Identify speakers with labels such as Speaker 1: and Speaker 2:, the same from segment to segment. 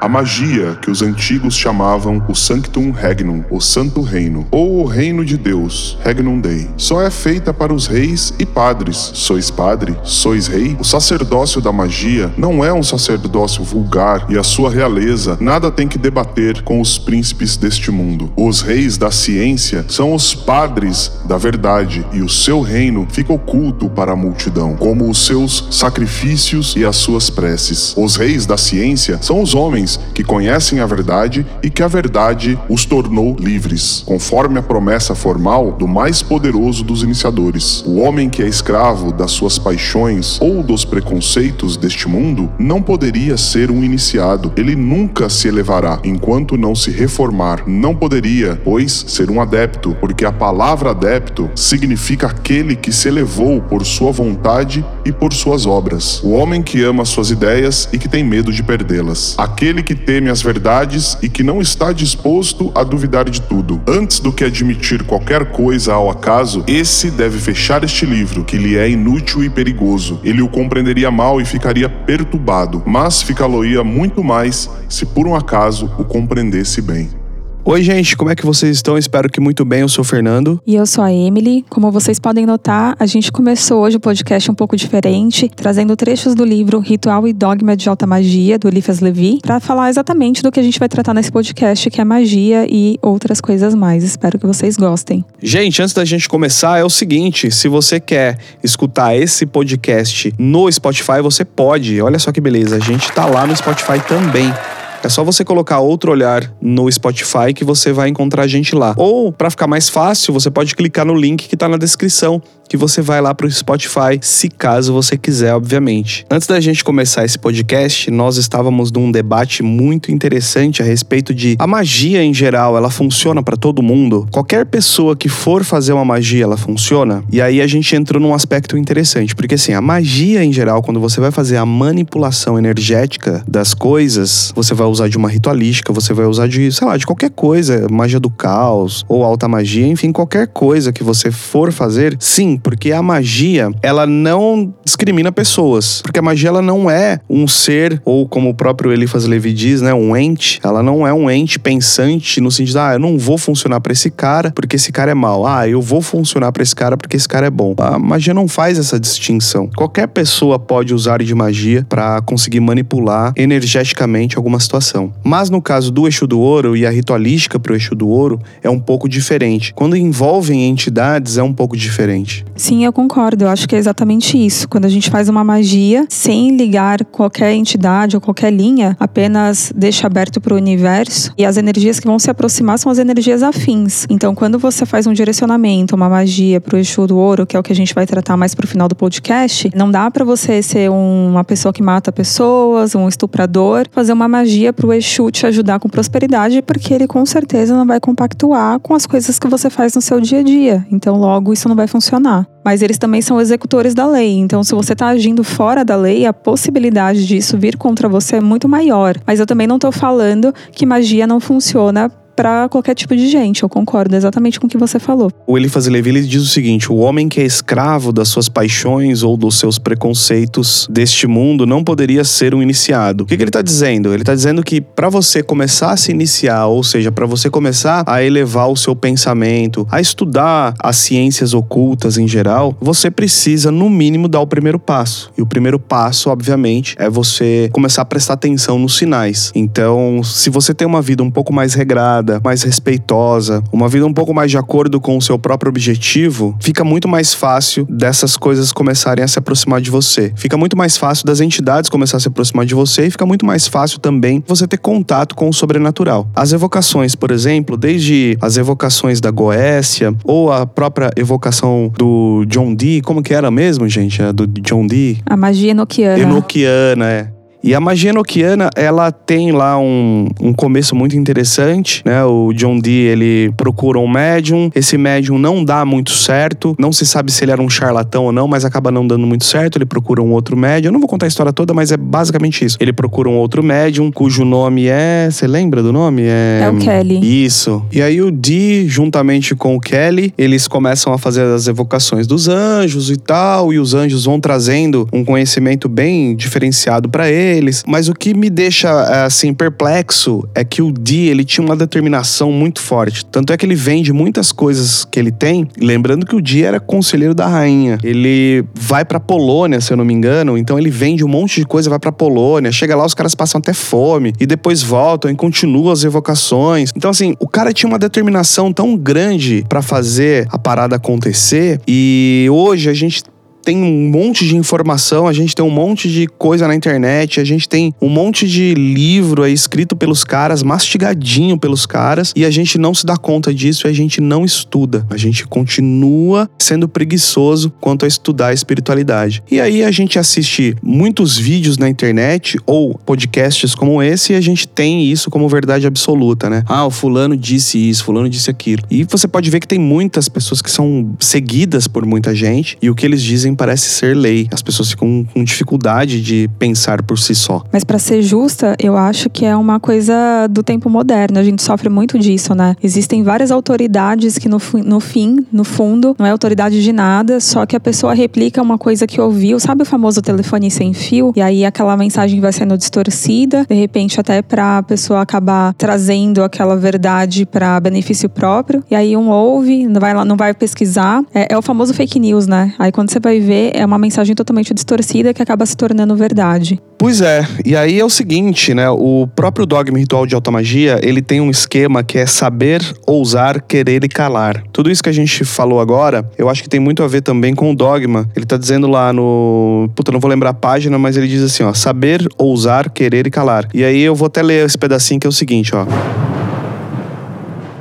Speaker 1: A magia que os antigos chamavam o Sanctum Regnum, o Santo Reino, ou o Reino de Deus, Regnum Dei, só é feita para os reis e padres. Sois padre? Sois rei? O sacerdócio da magia não é um sacerdócio vulgar e a sua realeza nada tem que debater com os príncipes deste mundo. Os reis da ciência são os padres da verdade e o seu reino fica oculto para a multidão, como os seus sacrifícios e as suas preces. Os reis da ciência são os homens que conhecem a verdade e que a verdade os tornou livres, conforme a promessa formal do mais poderoso dos iniciadores. O homem que é escravo das suas paixões ou dos preconceitos deste mundo não poderia ser um iniciado. Ele nunca se elevará enquanto não se reformar. Não poderia, pois, ser um adepto, porque a palavra adepto significa aquele que se elevou por sua vontade e por suas obras. O homem que ama suas ideias e que tem medo de perdê-las. Aquele que teme as verdades e que não está disposto a duvidar de tudo. Antes do que admitir qualquer coisa ao acaso, esse deve fechar este livro, que lhe é inútil e perigoso. Ele o compreenderia mal e ficaria perturbado, mas ficá-lo-ia muito mais se por um acaso o compreendesse bem.
Speaker 2: Oi, gente, como é que vocês estão? Espero que muito bem. Eu sou o Fernando.
Speaker 3: E eu sou a Emily. Como vocês podem notar, a gente começou hoje o podcast um pouco diferente, trazendo trechos do livro Ritual e Dogma de Alta Magia, do Eliphas Levi, para falar exatamente do que a gente vai tratar nesse podcast, que é magia e outras coisas mais. Espero que vocês gostem.
Speaker 2: Gente, antes da gente começar, é o seguinte: se você quer escutar esse podcast no Spotify, você pode. Olha só que beleza, a gente tá lá no Spotify também. É só você colocar outro olhar no Spotify que você vai encontrar a gente lá. Ou, para ficar mais fácil, você pode clicar no link que tá na descrição que você vai lá pro Spotify, se caso você quiser, obviamente. Antes da gente começar esse podcast, nós estávamos num debate muito interessante a respeito de a magia em geral, ela funciona para todo mundo? Qualquer pessoa que for fazer uma magia, ela funciona? E aí a gente entrou num aspecto interessante, porque assim, a magia em geral, quando você vai fazer a manipulação energética das coisas, você vai usar de uma ritualística, você vai usar de, sei lá, de qualquer coisa, magia do caos ou alta magia, enfim, qualquer coisa que você for fazer, sim, porque a magia, ela não discrimina pessoas. Porque a magia, ela não é um ser, ou como o próprio Eliphas Levi diz, né, um ente. Ela não é um ente pensante no sentido, ah, eu não vou funcionar para esse cara porque esse cara é mal. Ah, eu vou funcionar para esse cara porque esse cara é bom. A magia não faz essa distinção. Qualquer pessoa pode usar de magia para conseguir manipular energeticamente alguma situação. Mas no caso do eixo do ouro e a ritualística pro eixo do ouro é um pouco diferente. Quando envolvem entidades é um pouco diferente.
Speaker 3: Sim, eu concordo. Eu acho que é exatamente isso. Quando a gente faz uma magia sem ligar qualquer entidade ou qualquer linha, apenas deixa aberto para o universo e as energias que vão se aproximar são as energias afins. Então, quando você faz um direcionamento, uma magia para o Exu do Ouro, que é o que a gente vai tratar mais pro final do podcast, não dá para você ser uma pessoa que mata pessoas, um estuprador, fazer uma magia para o Exu te ajudar com prosperidade, porque ele com certeza não vai compactuar com as coisas que você faz no seu dia a dia. Então, logo, isso não vai funcionar mas eles também são executores da lei. Então, se você está agindo fora da lei, a possibilidade disso vir contra você é muito maior. Mas eu também não estou falando que magia não funciona para qualquer tipo de gente. Eu concordo exatamente com o que você falou.
Speaker 2: O Eliphas Levi ele diz o seguinte: o homem que é escravo das suas paixões ou dos seus preconceitos deste mundo não poderia ser um iniciado. O que, que ele está dizendo? Ele está dizendo que para você começar a se iniciar, ou seja, para você começar a elevar o seu pensamento, a estudar as ciências ocultas em geral, você precisa, no mínimo, dar o primeiro passo. E o primeiro passo, obviamente, é você começar a prestar atenção nos sinais. Então, se você tem uma vida um pouco mais regrada, mais respeitosa, uma vida um pouco mais de acordo com o seu próprio objetivo, fica muito mais fácil dessas coisas começarem a se aproximar de você. Fica muito mais fácil das entidades começar a se aproximar de você e fica muito mais fácil também você ter contato com o sobrenatural. As evocações, por exemplo, desde as evocações da Goécia ou a própria evocação do John Dee, como que era mesmo, gente? A do John Dee?
Speaker 3: A magia enoquiana.
Speaker 2: Enoquiana, é. E a magia enoquiana, ela tem lá um, um começo muito interessante, né? O John Dee, ele procura um médium, esse médium não dá muito certo, não se sabe se ele era um charlatão ou não, mas acaba não dando muito certo, ele procura um outro médium, eu não vou contar a história toda, mas é basicamente isso. Ele procura um outro médium, cujo nome é... Você lembra do nome?
Speaker 3: É, é o Kelly.
Speaker 2: Isso. E aí o Dee, juntamente com o Kelly, eles começam a fazer as evocações dos anjos e tal, e os anjos vão trazendo um conhecimento bem diferenciado para ele, eles. Mas o que me deixa, assim, perplexo é que o Di, ele tinha uma determinação muito forte. Tanto é que ele vende muitas coisas que ele tem. Lembrando que o Di era conselheiro da rainha. Ele vai pra Polônia, se eu não me engano. Então ele vende um monte de coisa, vai pra Polônia. Chega lá, os caras passam até fome. E depois voltam e continuam as evocações. Então, assim, o cara tinha uma determinação tão grande para fazer a parada acontecer. E hoje a gente tem um monte de informação, a gente tem um monte de coisa na internet, a gente tem um monte de livro aí escrito pelos caras, mastigadinho pelos caras, e a gente não se dá conta disso e a gente não estuda. A gente continua sendo preguiçoso quanto a estudar a espiritualidade. E aí a gente assiste muitos vídeos na internet ou podcasts como esse e a gente tem isso como verdade absoluta, né? Ah, o fulano disse isso, fulano disse aquilo. E você pode ver que tem muitas pessoas que são seguidas por muita gente e o que eles dizem parece ser lei. As pessoas ficam com dificuldade de pensar por si só.
Speaker 3: Mas para ser justa, eu acho que é uma coisa do tempo moderno. A gente sofre muito disso, né? Existem várias autoridades que no, no fim, no fundo, não é autoridade de nada, só que a pessoa replica uma coisa que ouviu. Sabe o famoso telefone sem fio? E aí aquela mensagem vai sendo distorcida, de repente até para a pessoa acabar trazendo aquela verdade para benefício próprio. E aí um ouve, não vai lá, não vai pesquisar. É, é o famoso fake news, né? Aí quando você vai ver é uma mensagem totalmente distorcida que acaba se tornando verdade.
Speaker 2: Pois é, e aí é o seguinte, né? O próprio dogma ritual de automagia, ele tem um esquema que é saber, ousar, querer e calar. Tudo isso que a gente falou agora, eu acho que tem muito a ver também com o dogma. Ele tá dizendo lá no. Puta, não vou lembrar a página, mas ele diz assim, ó: saber, ousar, querer e calar. E aí eu vou até ler esse pedacinho que é o seguinte, ó.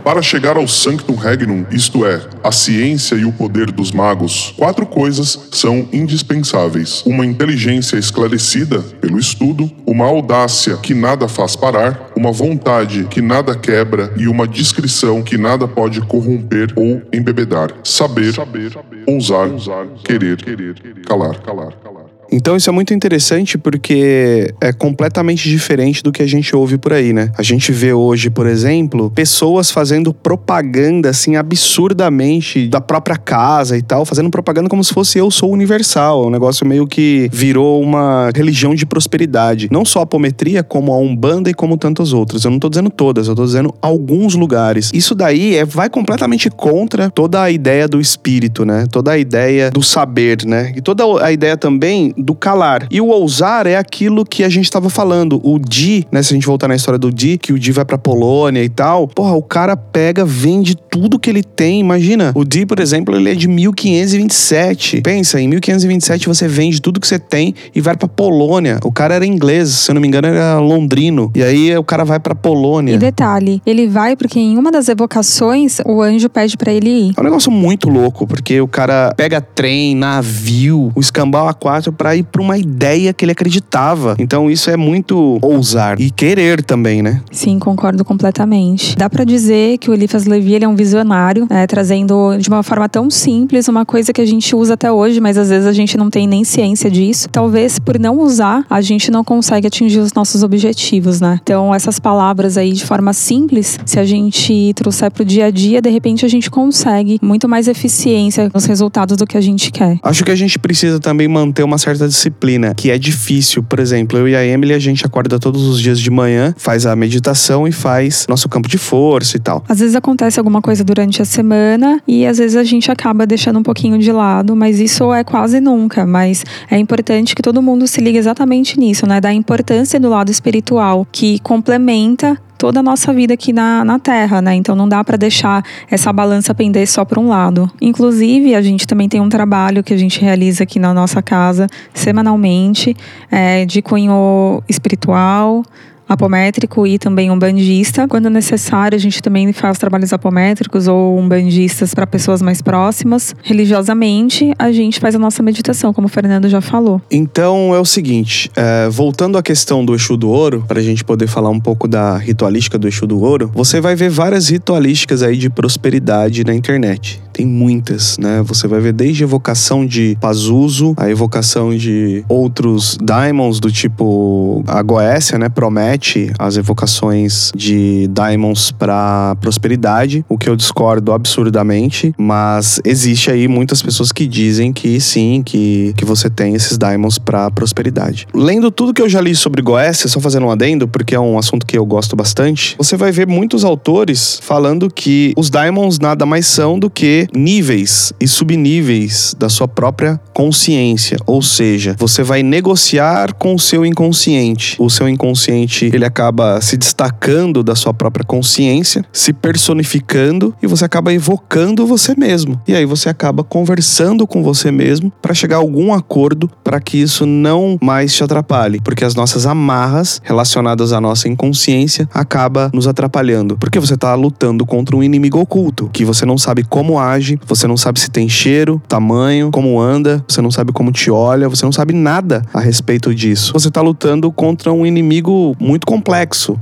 Speaker 1: Para chegar ao Sanctum Regnum, isto é, a ciência e o poder dos magos, quatro coisas são indispensáveis: uma inteligência esclarecida pelo estudo, uma audácia que nada faz parar, uma vontade que nada quebra e uma discrição que nada pode corromper ou embebedar. Saber, saber ousar, ousar querer, querer, calar, calar, calar.
Speaker 2: Então isso é muito interessante porque é completamente diferente do que a gente ouve por aí, né? A gente vê hoje, por exemplo, pessoas fazendo propaganda assim absurdamente da própria casa e tal, fazendo propaganda como se fosse eu sou universal. É um negócio meio que virou uma religião de prosperidade. Não só a apometria, como a Umbanda e como tantas outras. Eu não tô dizendo todas, eu tô dizendo alguns lugares. Isso daí é, vai completamente contra toda a ideia do espírito, né? Toda a ideia do saber, né? E toda a ideia também do calar. E o ousar é aquilo que a gente estava falando. O Di, né? Se a gente voltar na história do Di, que o Di vai pra Polônia e tal. Porra, o cara pega, vende tudo que ele tem. Imagina, o Di, por exemplo, ele é de 1527. Pensa, em 1527 você vende tudo que você tem e vai pra Polônia. O cara era inglês, se eu não me engano, era londrino. E aí o cara vai pra Polônia.
Speaker 3: E detalhe, ele vai porque em uma das evocações o anjo pede para ele ir.
Speaker 2: É um negócio muito louco, porque o cara pega trem, navio, o escambau A4 pra para ir para uma ideia que ele acreditava. Então isso é muito ousar e querer também, né?
Speaker 3: Sim, concordo completamente. Dá para dizer que o Eliphas Levi ele é um visionário, né, trazendo de uma forma tão simples uma coisa que a gente usa até hoje, mas às vezes a gente não tem nem ciência disso. Talvez por não usar, a gente não consegue atingir os nossos objetivos, né? Então essas palavras aí de forma simples, se a gente trouxer pro dia a dia, de repente a gente consegue muito mais eficiência nos resultados do que a gente quer.
Speaker 2: Acho que a gente precisa também manter uma certa certa disciplina, que é difícil. Por exemplo, eu e a Emily, a gente acorda todos os dias de manhã, faz a meditação e faz nosso campo de força e tal.
Speaker 3: Às vezes acontece alguma coisa durante a semana e às vezes a gente acaba deixando um pouquinho de lado, mas isso é quase nunca. Mas é importante que todo mundo se ligue exatamente nisso, né? Da importância do lado espiritual, que complementa toda a nossa vida aqui na, na Terra, né? Então não dá para deixar essa balança pender só para um lado. Inclusive, a gente também tem um trabalho que a gente realiza aqui na nossa casa semanalmente, é, de cunho espiritual, apométrico e também um bandista. Quando necessário, a gente também faz trabalhos apométricos ou umbandistas para pessoas mais próximas. Religiosamente, a gente faz a nossa meditação, como o Fernando já falou.
Speaker 2: Então é o seguinte, é, voltando à questão do Exu do Ouro, para a gente poder falar um pouco da ritualística do Exu do Ouro, você vai ver várias ritualísticas aí de prosperidade na internet. Tem muitas, né? Você vai ver desde evocação de Pazuzu, a evocação de outros Daimons do tipo a Goécia, né? Promete as evocações de Daimons para prosperidade, o que eu discordo absurdamente, mas existe aí muitas pessoas que dizem que sim, que, que você tem esses Daimons para prosperidade. Lendo tudo que eu já li sobre Goécia, só fazendo um adendo, porque é um assunto que eu gosto bastante, você vai ver muitos autores falando que os Daimons nada mais são do que níveis e subníveis da sua própria consciência, ou seja, você vai negociar com o seu inconsciente. O seu inconsciente, ele acaba se destacando da sua própria consciência, se personificando e você acaba evocando você mesmo. E aí você acaba conversando com você mesmo para chegar a algum acordo para que isso não mais te atrapalhe, porque as nossas amarras relacionadas à nossa inconsciência acaba nos atrapalhando, porque você está lutando contra um inimigo oculto, que você não sabe como age, você não sabe se tem cheiro, tamanho, como anda, você não sabe como te olha, você não sabe nada a respeito disso. Você está lutando contra um inimigo muito complexo.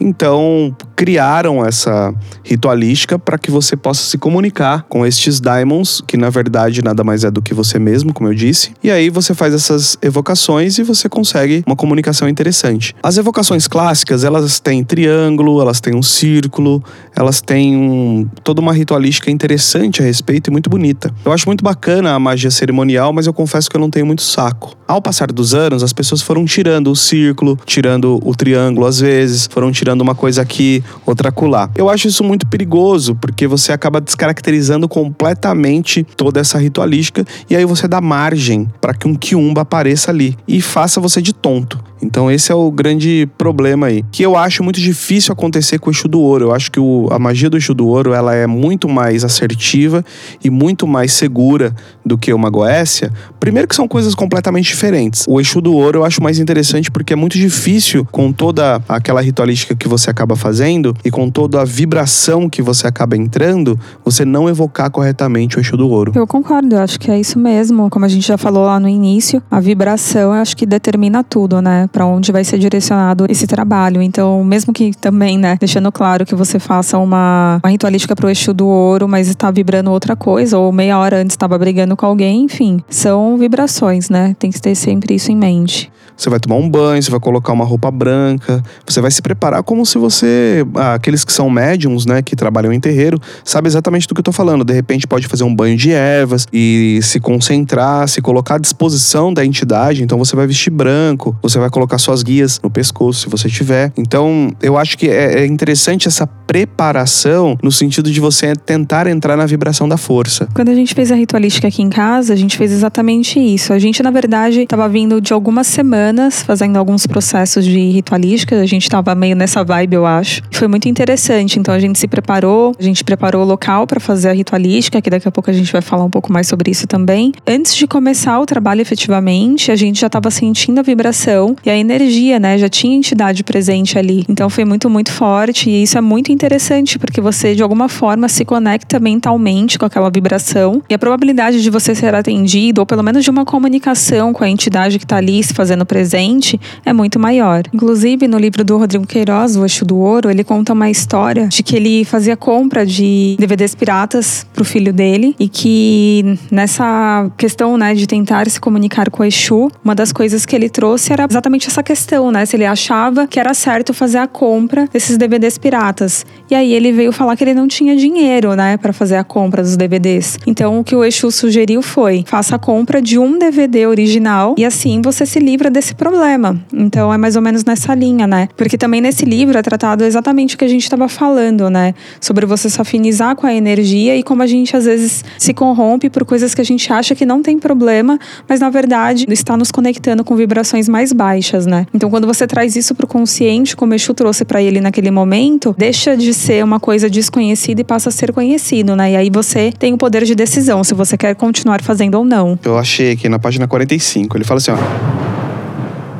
Speaker 2: Então, criaram essa ritualística para que você possa se comunicar com estes daimons, que na verdade nada mais é do que você mesmo, como eu disse. E aí você faz essas evocações e você consegue uma comunicação interessante. As evocações clássicas, elas têm triângulo, elas têm um círculo, elas têm um, toda uma ritualística interessante a respeito e muito bonita. Eu acho muito bacana a magia cerimonial, mas eu confesso que eu não tenho muito saco. Ao passar dos anos, as pessoas foram tirando o círculo, tirando o triângulo às vezes, foram tirando uma coisa aqui, outra acolá. Eu acho isso muito perigoso, porque você acaba descaracterizando completamente toda essa ritualística e aí você dá margem para que um quiumba apareça ali e faça você de tonto. Então esse é o grande problema aí, que eu acho muito difícil acontecer com o Exu do Ouro. Eu acho que o, a magia do Exu do Ouro ela é muito mais assertiva e muito mais segura do que uma Goécia. Primeiro que são coisas completamente diferentes. O Exu do Ouro eu acho mais interessante porque é muito difícil com toda aquela ritualística que você acaba fazendo e com toda a vibração que você acaba entrando, você não evocar corretamente o Exu do Ouro.
Speaker 3: Eu concordo, eu acho que é isso mesmo. Como a gente já falou lá no início, a vibração eu acho que determina tudo, né? para onde vai ser direcionado esse trabalho. Então, mesmo que também, né, deixando claro que você faça uma, uma ritualística pro Exu do ouro, mas está vibrando outra coisa, ou meia hora antes estava brigando com alguém, enfim, são vibrações, né? Tem que ter sempre isso em mente.
Speaker 2: Você vai tomar um banho, você vai colocar uma roupa branca, você vai se preparar como se você. Ah, aqueles que são médiums, né, que trabalham em terreiro, sabe exatamente do que eu tô falando. De repente pode fazer um banho de ervas e se concentrar, se colocar à disposição da entidade. Então você vai vestir branco, você vai colocar suas guias no pescoço, se você tiver. Então eu acho que é, é interessante essa preparação no sentido de você tentar entrar na vibração da força.
Speaker 3: Quando a gente fez a ritualística aqui em casa, a gente fez exatamente isso. A gente, na verdade, estava vindo de algumas semanas semanas fazendo alguns processos de ritualística. A gente estava meio nessa vibe, eu acho. Foi muito interessante. Então a gente se preparou, a gente preparou o local para fazer a ritualística, que daqui a pouco a gente vai falar um pouco mais sobre isso também. Antes de começar o trabalho efetivamente, a gente já estava sentindo a vibração e a energia, né? Já tinha entidade presente ali. Então foi muito, muito forte. E isso é muito interessante, porque você de alguma forma se conecta mentalmente com aquela vibração. E a probabilidade de você ser atendido, ou pelo menos de uma comunicação com a entidade que está ali se fazendo presente é muito maior. Inclusive, no livro do Rodrigo Queiroz, O Eixo do Ouro, ele conta uma história de que ele fazia compra de DVDs piratas pro filho dele e que nessa questão, né, de tentar se comunicar com o Exu, uma das coisas que ele trouxe era exatamente essa questão, né, se ele achava que era certo fazer a compra desses DVDs piratas. E aí ele veio falar que ele não tinha dinheiro, né, para fazer a compra dos DVDs. Então, o que o Exu sugeriu foi: faça a compra de um DVD original e assim você se livra desse esse problema. Então é mais ou menos nessa linha, né? Porque também nesse livro é tratado exatamente o que a gente estava falando, né? Sobre você se afinizar com a energia e como a gente às vezes se corrompe por coisas que a gente acha que não tem problema, mas na verdade está nos conectando com vibrações mais baixas, né? Então quando você traz isso pro consciente, como Exu trouxe para ele naquele momento, deixa de ser uma coisa desconhecida e passa a ser conhecido, né? E aí você tem o poder de decisão se você quer continuar fazendo ou não.
Speaker 2: Eu achei aqui na página 45, ele fala assim, ó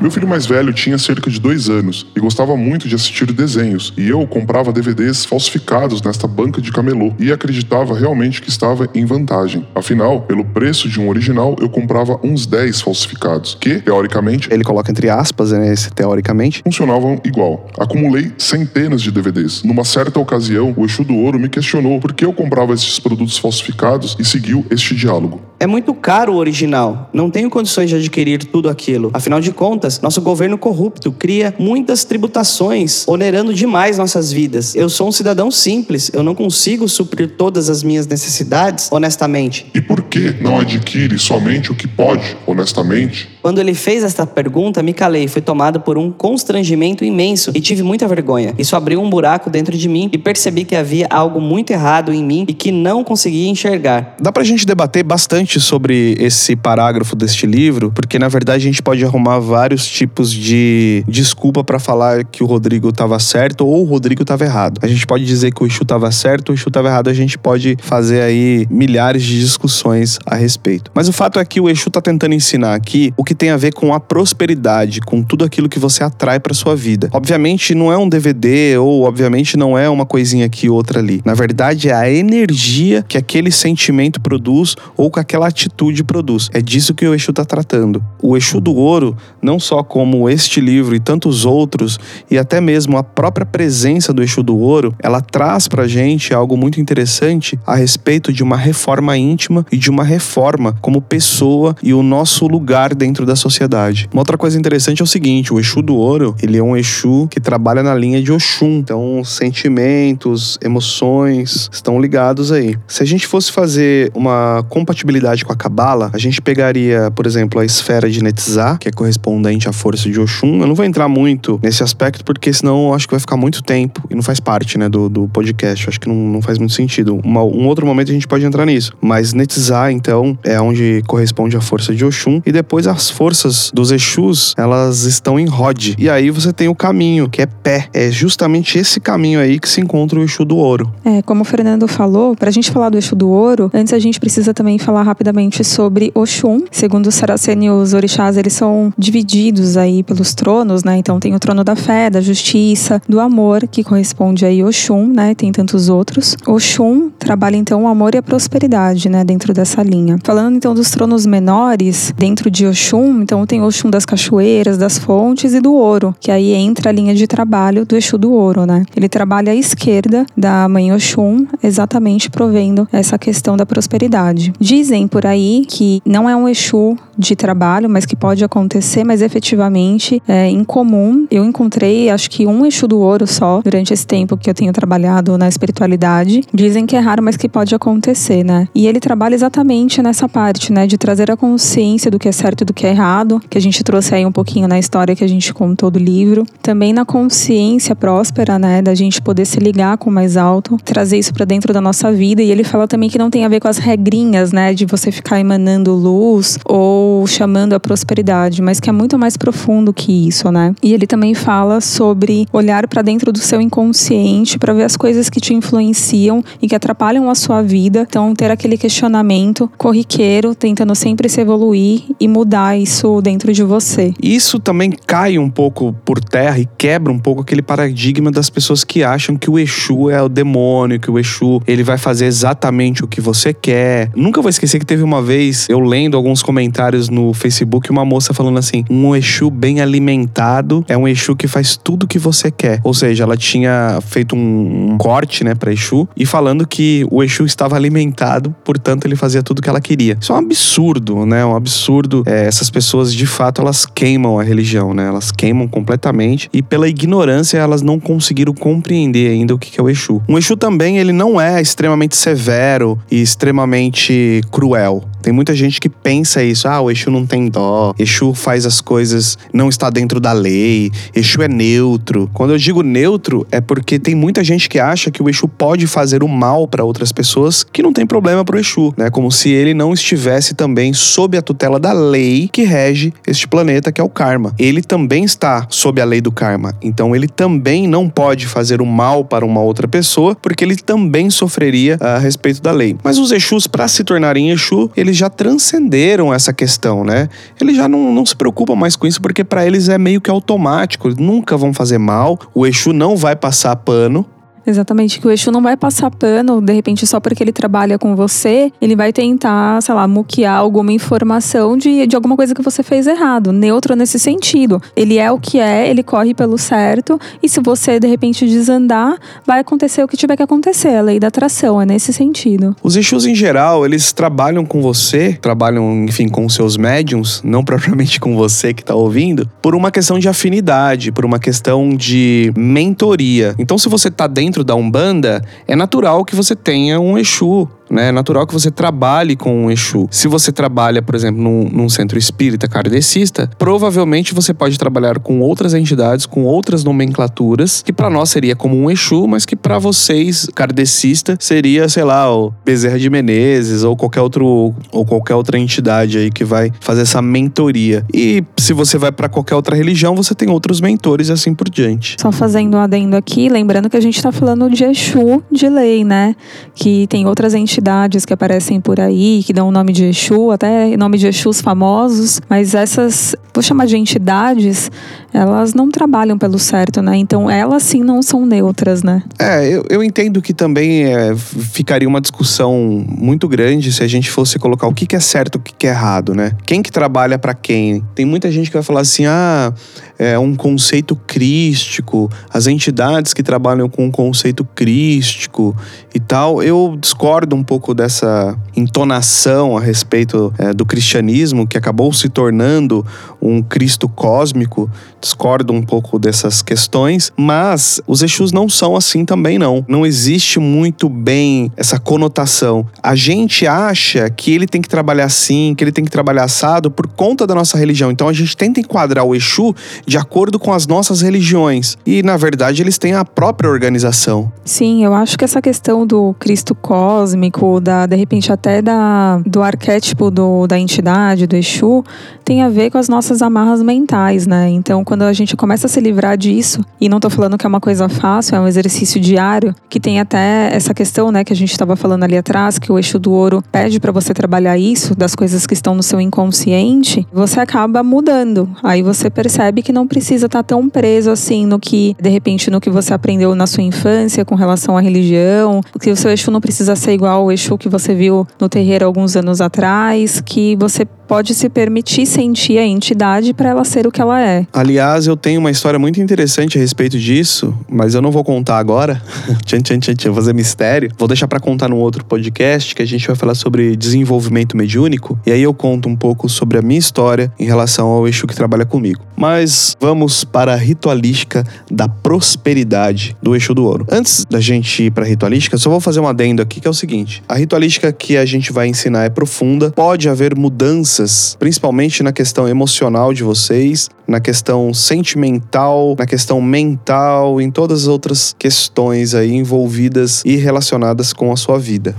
Speaker 1: Meu filho mais velho tinha cerca de dois anos e gostava muito de assistir desenhos, e eu comprava DVDs falsificados nesta banca de camelô e acreditava realmente que estava em vantagem. Afinal, pelo preço de um original, eu comprava uns 10 falsificados, que, teoricamente,
Speaker 2: Ele coloca entre aspas, né, esse teoricamente.
Speaker 1: funcionavam igual. Acumulei centenas de DVDs. Numa certa ocasião, o Exu do Ouro me questionou por que eu comprava esses produtos falsificados e seguiu este diálogo.
Speaker 4: É muito caro o original. Não tenho condições de adquirir tudo aquilo. Afinal de contas, nosso governo corrupto cria muitas tributações, onerando demais nossas vidas. Eu sou um cidadão simples, eu não consigo suprir todas as minhas necessidades honestamente.
Speaker 1: E por que não adquire somente o que pode, honestamente?
Speaker 4: Quando ele fez esta pergunta, me calei, fui tomado por um constrangimento imenso e tive muita vergonha. Isso abriu um buraco dentro de mim e percebi que havia algo muito errado em mim e que não conseguia enxergar.
Speaker 2: Dá pra gente debater bastante sobre esse parágrafo deste livro, porque na verdade a gente pode arrumar vários tipos de desculpa pra falar que o Rodrigo tava certo ou o Rodrigo tava errado. A gente pode dizer que o Exu tava certo, o Exu tava errado, a gente pode fazer aí milhares de discussões a respeito. Mas o fato é que o Exu tá tentando ensinar aqui o que tem a ver com a prosperidade, com tudo aquilo que você atrai pra sua vida. Obviamente não é um DVD ou obviamente não é uma coisinha aqui outra ali. Na verdade é a energia que aquele sentimento produz ou que aquela atitude produz. É disso que o Exu tá tratando. O Exu do Ouro, não só como este livro e tantos outros, e até mesmo a própria presença do Exu do Ouro, ela traz pra gente algo muito interessante a respeito de uma reforma íntima e de uma reforma como pessoa e o nosso lugar dentro da sociedade. Uma outra coisa interessante é o seguinte, o Exu do Ouro, ele é um Exu que trabalha na linha de Oxum. Então, sentimentos, emoções estão ligados aí. Se a gente fosse fazer uma compatibilidade com a Cabala, a gente pegaria, por exemplo, a esfera de Netzah, que é correspondente à força de Oxum. Eu não vou entrar muito nesse aspecto, porque senão eu acho que vai ficar muito tempo e não faz parte, né, do, do podcast. Eu acho que não, não faz muito sentido. Uma- um outro momento a gente pode entrar nisso. Mas Netzah, então, é onde corresponde a força de Oxum. E depois as forças dos Exus, elas estão em Rod. E aí você tem o caminho, que é pé. É justamente esse caminho aí que se encontra o Exu do Ouro.
Speaker 3: É, como o Fernando falou, para a gente falar do Exu do Ouro, antes a gente precisa também falar rapidamente sobre Oxum. Segundo o Saraceni, os orixás, eles são divididos aí pelos tronos, né? Então tem o trono da fé, da justiça, do amor, que corresponde aí Oxum, né? Tem tantos outros. Oxum trabalha então o amor e a prosperidade, né? Dentro dessa linha. Falando então dos tronos menores, dentro de Oxum, então tem Oxum das cachoeiras, das fontes e do ouro, que aí entra a linha de trabalho do Exu do Ouro, né? Ele trabalha à esquerda da mãe Oxum, exatamente provendo essa questão da prosperidade. Dizem por aí que não é um Exu de trabalho, mas que pode acontecer, mas efetivamente é incomum. Eu encontrei, acho que um Exu do Ouro só durante esse tempo que eu tenho trabalhado na espiritualidade. Dizem que é raro, mas que pode acontecer, né? E ele trabalha exatamente nessa parte, né, de trazer a consciência do que é certo e do que é errado, que a gente trouxe aí um pouquinho na história que a gente contou do livro. Também na consciência próspera, né, da gente poder se ligar com o mais alto, trazer isso para dentro da nossa vida. E ele fala também que não tem a ver com as regrinhas, né, de você ficar emanando luz ou chamando a prosperidade, mas que é muito mais profundo que isso, né? E ele também fala sobre olhar para dentro do seu inconsciente para ver as coisas que te influenciam e que atrapalham a sua vida. Então, ter aquele questionamento corriqueiro, tentando sempre se evoluir e mudar isso dentro de você.
Speaker 2: Isso também cai um pouco por terra e quebra um pouco aquele paradigma das pessoas que acham que o Exu é o demônio, que o Exu ele vai fazer exatamente o que você quer. Nunca vou esquecer que teve uma vez eu lendo alguns comentários no Facebook uma moça falando assim: um Exu bem alimentado é um Exu que faz tudo que você quer. Ou seja, ela tinha feito um corte, né, para Exu e falando que o Exu estava alimentado, portanto ele fazia tudo que ela queria. Isso é um absurdo, né? Um absurdo. É, essas pessoas de fato elas queimam a religião, né? Elas queimam completamente e pela ignorância elas não conseguiram compreender ainda o que que é o Exu. Um Exu também ele não é extremamente severo e extremamente cruel. well. Tem muita gente que pensa isso, ah, o Exu não tem dó, Exu faz as coisas, não está dentro da lei, Exu é neutro. Quando eu digo neutro, é porque tem muita gente que acha que o Exu pode fazer o mal para outras pessoas que não tem problema pro Exu, né? Como se ele não estivesse também sob a tutela da lei que rege este planeta, que é o karma. Ele também está sob a lei do karma. Então ele também não pode fazer o mal para uma outra pessoa, porque ele também sofreria a respeito da lei. Mas os Exus, para se tornarem Exu, eles eles já transcenderam essa questão, né? Eles já não, não se preocupam mais com isso porque para eles é meio que automático, nunca vão fazer mal, o Exu não vai passar pano,
Speaker 3: Exatamente, que o Exu não vai passar pano, de repente, só porque ele trabalha com você, ele vai tentar, sei lá, muquear alguma informação de, de alguma coisa que você fez errado. Neutro nesse sentido. Ele é o que é, ele corre pelo certo, e se você, de repente, desandar, vai acontecer o que tiver que acontecer. A lei da atração, é nesse sentido.
Speaker 2: Os Exus, em geral, eles trabalham com você, trabalham, enfim, com seus médiums, não propriamente com você que tá ouvindo, por uma questão de afinidade, por uma questão de mentoria. Então, se você tá dentro da Umbanda, é natural que você tenha um Exu né? É natural que você trabalhe com um Exu. Se você trabalha, por exemplo, num, num, centro espírita kardecista, provavelmente você pode trabalhar com outras entidades, com outras nomenclaturas, que para nós seria como um Exu, mas que para vocês, kardecista, seria, sei lá, o Bezerra de Menezes ou qualquer outro ou qualquer outra entidade aí que vai fazer essa mentoria. E se você vai para qualquer outra religião, você tem outros mentores e assim por diante.
Speaker 3: Só fazendo um adendo aqui, lembrando que a gente tá falando de Exu de lei, né? Que tem outras entidades entidades que aparecem por aí, que dão o nome de Exu, até nome de Exus famosos, mas essas, vou chamar de entidades, elas não trabalham pelo certo, né? Então elas sim não são neutras, né?
Speaker 2: É, eu, eu entendo que também é, ficaria uma discussão muito grande se a gente fosse colocar o que, que é certo e o que, que é errado, né? Quem que trabalha para quem? Tem muita gente que vai falar assim, ah, é um conceito crístico, as entidades que trabalham com um conceito crístico e tal. Eu discordo um pouco dessa entonação a respeito é, do cristianismo, que acabou se tornando um Cristo cósmico. Discordo um pouco dessas questões, mas os Exus não são assim também, não. Não existe muito bem essa conotação. A gente acha que ele tem que trabalhar assim, que ele tem que trabalhar assado por conta da nossa religião. Então a gente tenta enquadrar o Exu de acordo com as nossas religiões. E na verdade eles têm a própria organização.
Speaker 3: Sim, eu acho que essa questão do Cristo cósmico, da de repente até da do arquétipo do, da entidade, do Exu, tem a ver com as nossas amarras mentais, né? Então, quando a gente começa a se livrar disso, e não tô falando que é uma coisa fácil, é um exercício diário, que tem até essa questão, né, que a gente estava falando ali atrás, que o eixo do ouro pede para você trabalhar isso, das coisas que estão no seu inconsciente, você acaba mudando. Aí você percebe que não precisa estar tá tão preso assim no que, de repente, no que você aprendeu na sua infância com relação à religião, que o seu eixo não precisa ser igual ao eixo que você viu no terreiro alguns anos atrás, que você pode se permitir sentir a entidade para ela ser o que ela é.
Speaker 2: Aliás, eu tenho uma história muito interessante a respeito disso, mas eu não vou contar agora. tchan, tchan, tchan, tchan, vou fazer mistério. Vou deixar para contar num outro podcast que a gente vai falar sobre desenvolvimento mediúnico. E aí eu conto um pouco sobre a minha história em relação ao Exu que trabalha comigo. Mas vamos para a ritualística da prosperidade do Exu do Ouro. Antes da gente ir para a ritualística, só vou fazer um adendo aqui que é o seguinte: a ritualística que a gente vai ensinar é profunda, pode haver mudanças mudanças, principalmente na questão emocional de vocês, na questão sentimental, na questão mental, em todas as outras questões aí envolvidas e relacionadas com a sua vida.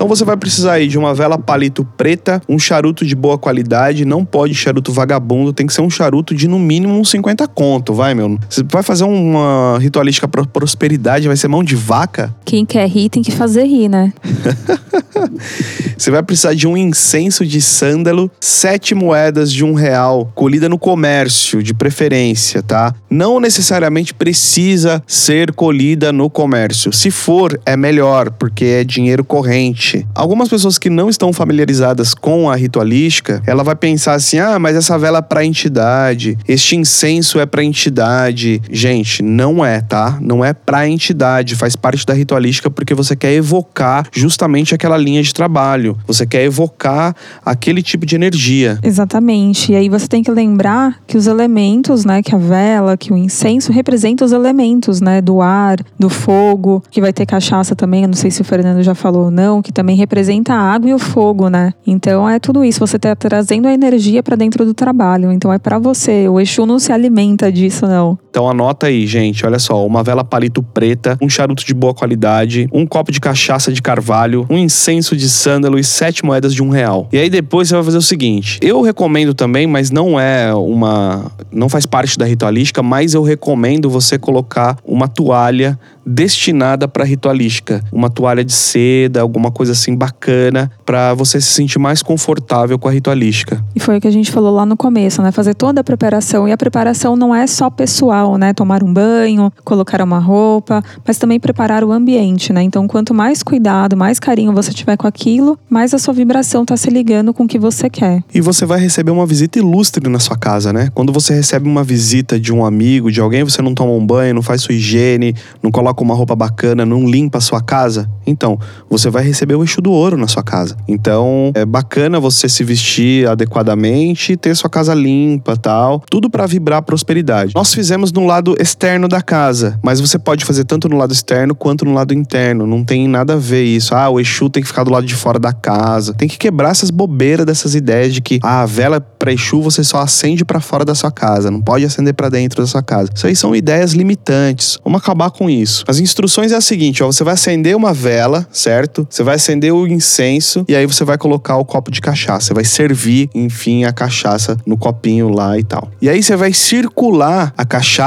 Speaker 2: Então você vai precisar aí de uma vela palito preta, um charuto de boa qualidade, não pode charuto vagabundo, tem que ser um charuto de no mínimo uns 50 conto, vai, meu. Você vai fazer uma ritualística pra prosperidade, vai ser mão de vaca?
Speaker 3: Quem quer rir tem que fazer rir, né?
Speaker 2: você vai precisar de um incenso de sândalo, sete moedas de um real, colhida no comércio, de preferência, tá? Não necessariamente precisa ser colhida no comércio. Se for, é melhor, porque é dinheiro corrente Algumas pessoas que não estão familiarizadas com a ritualística, ela vai pensar assim: ah, mas essa vela é para entidade, este incenso é para entidade. Gente, não é, tá? Não é para entidade, faz parte da ritualística porque você quer evocar justamente aquela linha de trabalho. Você quer evocar aquele tipo de energia.
Speaker 3: Exatamente. E aí você tem que lembrar que os elementos, né, que a vela, que o incenso representam os elementos, né, do ar, do fogo, que vai ter cachaça também, eu não sei se o Fernando já falou ou não, que também representa a água e o fogo, né? Então é tudo isso, você tá trazendo a energia para dentro do trabalho. Então é para você. O Exu não se alimenta disso, não.
Speaker 2: Então anota aí, gente. Olha só, uma vela palito preta, um charuto de boa qualidade, um copo de cachaça de carvalho, um incenso de sândalo e sete moedas de um real. E aí depois você vai fazer o seguinte: eu recomendo também, mas não é uma. não faz parte da ritualística, mas eu recomendo você colocar uma toalha destinada para ritualística, uma toalha de seda, alguma coisa assim bacana para você se sentir mais confortável com a ritualística.
Speaker 3: E foi o que a gente falou lá no começo, né? Fazer toda a preparação e a preparação não é só pessoal, né? Tomar um banho, colocar uma roupa, mas também preparar o ambiente, né? Então, quanto mais cuidado, mais carinho você tiver com aquilo, mais a sua vibração tá se ligando com o que você quer.
Speaker 2: E você vai receber uma visita ilustre na sua casa, né? Quando você recebe uma visita de um amigo, de alguém, você não toma um banho, não faz sua higiene, não coloca coloca uma roupa bacana, não limpa a sua casa, então você vai receber o eixo do ouro na sua casa. Então é bacana você se vestir adequadamente, ter sua casa limpa, tal, tudo para vibrar prosperidade. Nós fizemos no lado externo da casa, mas você pode fazer tanto no lado externo quanto no lado interno. Não tem nada a ver isso. Ah, o Exu tem que ficar do lado de fora da casa. Tem que quebrar essas bobeiras dessas ideias de que ah, a vela para Exu você só acende para fora da sua casa, não pode acender para dentro da sua casa. Isso aí são ideias limitantes. Vamos acabar com isso. As instruções é a seguinte, ó, você vai acender uma vela, certo? Você vai acender o incenso e aí você vai colocar o copo de cachaça, você vai servir, enfim, a cachaça no copinho lá e tal. E aí você vai circular a cachaça,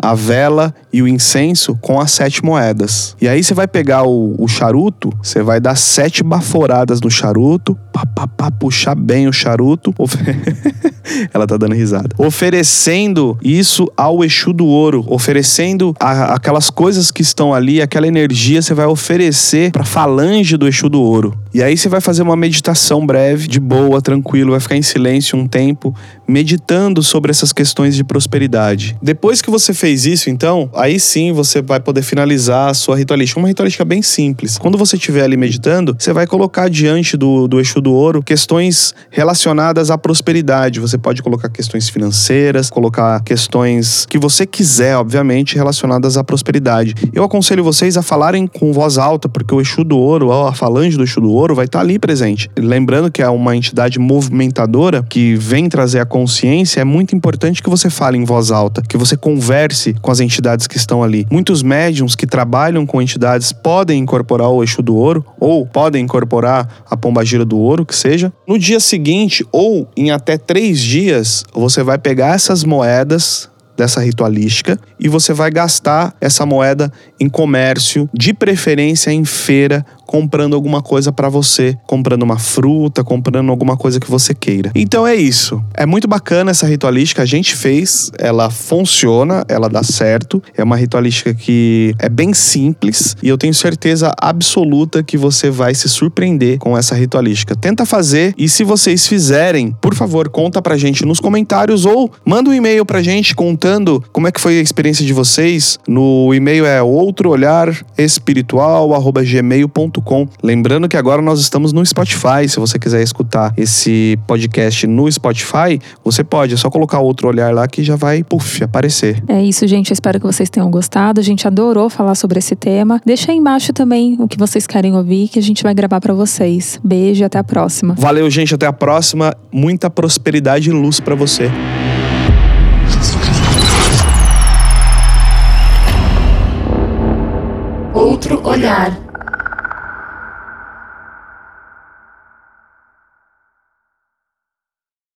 Speaker 2: a vela e o incenso com as sete moedas. E aí você vai pegar o, o charuto, você vai dar sete baforadas no charuto, pá, pá, pá, puxar bem o charuto. Ela tá dando risada. Oferecendo isso ao Exu do Ouro, oferecendo a, aquelas coisas que estão ali, aquela energia você vai oferecer pra falange do Exu do Ouro. E aí você vai fazer uma meditação breve, de boa, tranquilo, vai ficar em silêncio um tempo, meditando sobre essas questões de prosperidade. Depois que você fez isso, então, aí sim você vai poder finalizar a sua ritualística. Uma ritualística bem simples. Quando você estiver ali meditando, você vai colocar diante do, do Exu do Ouro questões relacionadas à prosperidade. Você pode colocar questões financeiras, colocar questões que você quiser, obviamente, relacionadas à prosperidade. Eu aconselho vocês a falarem com voz alta, porque o Exu do Ouro, a falange do Exu do Ouro, vai estar ali presente. Lembrando que é uma entidade movimentadora que vem trazer a consciência, é muito importante que você fale em voz alta, que você converse com as entidades que estão ali. Muitos médiums que trabalham com entidades podem incorporar o Exu do Ouro ou podem incorporar a Pombagira do Ouro, que seja. No dia seguinte ou em até três dias, você vai pegar essas moedas dessa ritualística e você vai gastar essa moeda em comércio, de preferência em feira comprando alguma coisa para você, comprando uma fruta, comprando alguma coisa que você queira. Então é isso. É muito bacana essa ritualística, a gente fez, ela funciona, ela dá certo. É uma ritualística que é bem simples e eu tenho certeza absoluta que você vai se surpreender com essa ritualística. Tenta fazer e se vocês fizerem, por favor, conta pra gente nos comentários ou manda um e-mail pra gente contando como é que foi a experiência de vocês. No e-mail é outroolharespiritual@gmail.com Lembrando que agora nós estamos no Spotify. Se você quiser escutar esse podcast no Spotify, você pode. É só colocar outro olhar lá que já vai, puff, aparecer.
Speaker 3: É isso, gente. Eu espero que vocês tenham gostado. A gente adorou falar sobre esse tema. Deixa aí embaixo também o que vocês querem ouvir, que a gente vai gravar para vocês. Beijo e até a próxima.
Speaker 2: Valeu, gente. Até a próxima. Muita prosperidade e luz para você.
Speaker 5: Outro olhar.